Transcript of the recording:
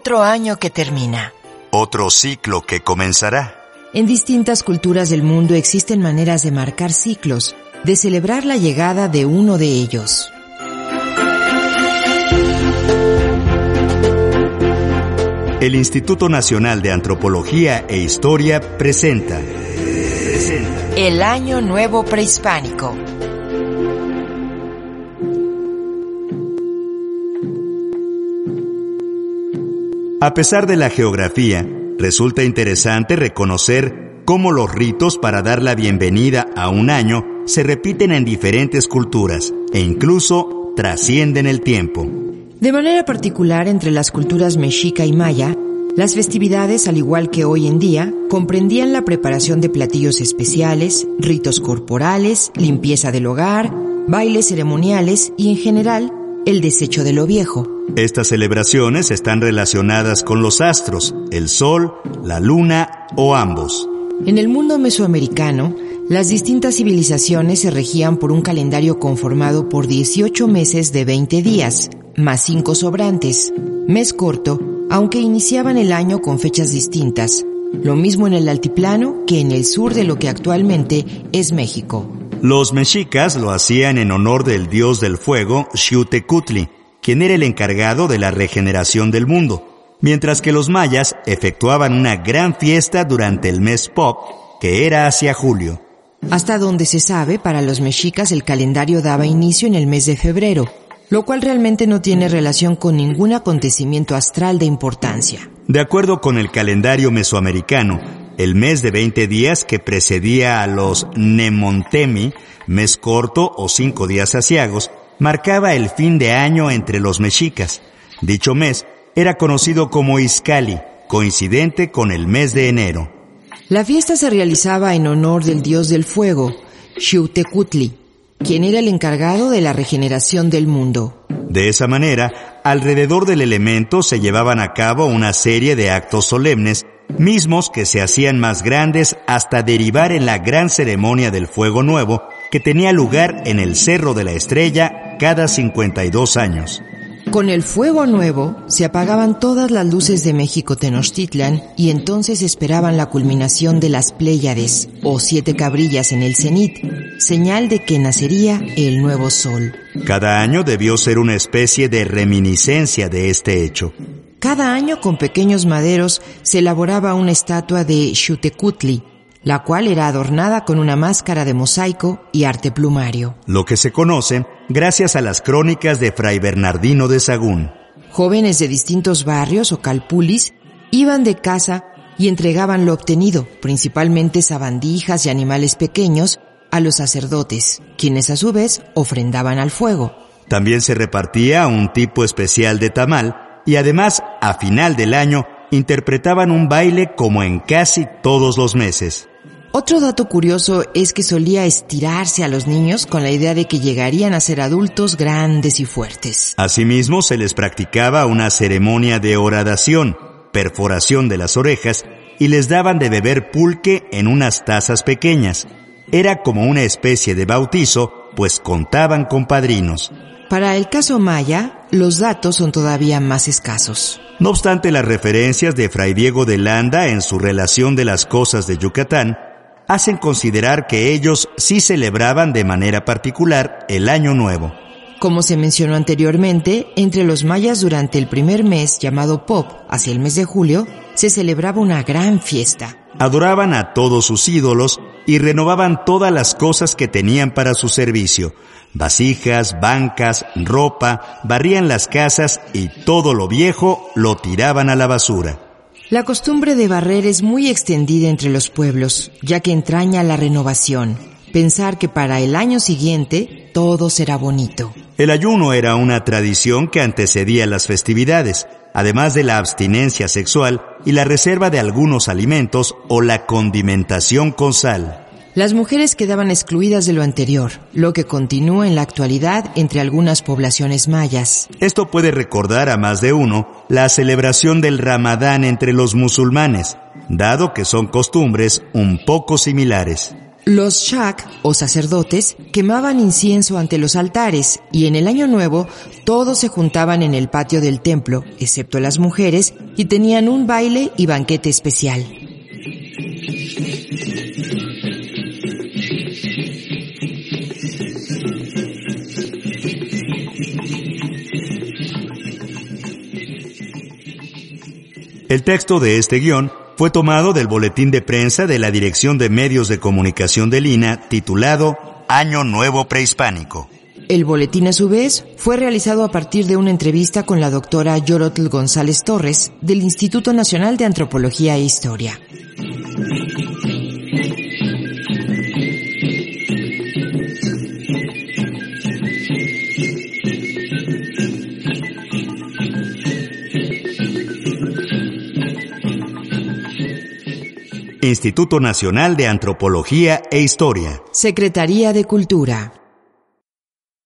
Otro año que termina. Otro ciclo que comenzará. En distintas culturas del mundo existen maneras de marcar ciclos, de celebrar la llegada de uno de ellos. El Instituto Nacional de Antropología e Historia presenta, El Año Nuevo Prehispánico. A pesar de la geografía, resulta interesante reconocer cómo los ritos para dar la bienvenida a un año se repiten en diferentes culturas e incluso trascienden el tiempo. De manera particular entre las culturas mexica y maya, las festividades, al igual que hoy en día, comprendían la preparación de platillos especiales, ritos corporales, limpieza del hogar, bailes ceremoniales y, en general, el desecho de lo viejo. Estas celebraciones están relacionadas con los astros, el sol, la luna o ambos. En el mundo mesoamericano, las distintas civilizaciones se regían por un calendario conformado por 18 meses de 20 días, más 5 sobrantes, mes corto, aunque iniciaban el año con fechas distintas, lo mismo en el altiplano que en el sur de lo que actualmente es México. Los mexicas lo hacían en honor del dios del fuego, Xiutecutli, quien era el encargado de la regeneración del mundo, mientras que los mayas efectuaban una gran fiesta durante el mes Pop, que era hacia julio. Hasta donde se sabe, para los mexicas el calendario daba inicio en el mes de febrero, lo cual realmente no tiene relación con ningún acontecimiento astral de importancia. De acuerdo con el calendario mesoamericano, el mes de 20 días que precedía a los Nemontemi, mes corto o cinco días asiagos, marcaba el fin de año entre los mexicas. Dicho mes era conocido como Izcali, coincidente con el mes de enero. La fiesta se realizaba en honor del dios del fuego, Xiutecutli, quien era el encargado de la regeneración del mundo. De esa manera, alrededor del elemento se llevaban a cabo una serie de actos solemnes mismos que se hacían más grandes hasta derivar en la gran ceremonia del fuego nuevo que tenía lugar en el Cerro de la Estrella cada 52 años. Con el fuego nuevo se apagaban todas las luces de México Tenochtitlan y entonces esperaban la culminación de las Pléyades o siete cabrillas en el cenit, señal de que nacería el nuevo sol. Cada año debió ser una especie de reminiscencia de este hecho. Cada año con pequeños maderos se elaboraba una estatua de Xutecutli, la cual era adornada con una máscara de mosaico y arte plumario. Lo que se conoce gracias a las crónicas de Fray Bernardino de Sagún. Jóvenes de distintos barrios o calpulis iban de casa y entregaban lo obtenido, principalmente sabandijas y animales pequeños, a los sacerdotes, quienes a su vez ofrendaban al fuego. También se repartía un tipo especial de tamal y además, a final del año, interpretaban un baile como en casi todos los meses. Otro dato curioso es que solía estirarse a los niños con la idea de que llegarían a ser adultos grandes y fuertes. Asimismo, se les practicaba una ceremonia de horadación, perforación de las orejas, y les daban de beber pulque en unas tazas pequeñas. Era como una especie de bautizo, pues contaban con padrinos. Para el caso Maya, los datos son todavía más escasos. No obstante, las referencias de Fray Diego de Landa en su relación de las cosas de Yucatán hacen considerar que ellos sí celebraban de manera particular el Año Nuevo. Como se mencionó anteriormente, entre los mayas durante el primer mes llamado Pop, hacia el mes de julio, se celebraba una gran fiesta. Adoraban a todos sus ídolos y renovaban todas las cosas que tenían para su servicio, vasijas, bancas, ropa, barrían las casas y todo lo viejo lo tiraban a la basura. La costumbre de barrer es muy extendida entre los pueblos, ya que entraña la renovación, pensar que para el año siguiente todo será bonito. El ayuno era una tradición que antecedía las festividades, además de la abstinencia sexual y la reserva de algunos alimentos o la condimentación con sal. Las mujeres quedaban excluidas de lo anterior, lo que continúa en la actualidad entre algunas poblaciones mayas. Esto puede recordar a más de uno la celebración del Ramadán entre los musulmanes, dado que son costumbres un poco similares. Los shak, o sacerdotes, quemaban incienso ante los altares y en el año nuevo todos se juntaban en el patio del templo, excepto las mujeres, y tenían un baile y banquete especial. El texto de este guion fue tomado del boletín de prensa de la Dirección de Medios de Comunicación de Lina titulado Año Nuevo Prehispánico. El boletín a su vez fue realizado a partir de una entrevista con la doctora Yorotl González Torres del Instituto Nacional de Antropología e Historia. Instituto Nacional de Antropología e Historia. Secretaría de Cultura.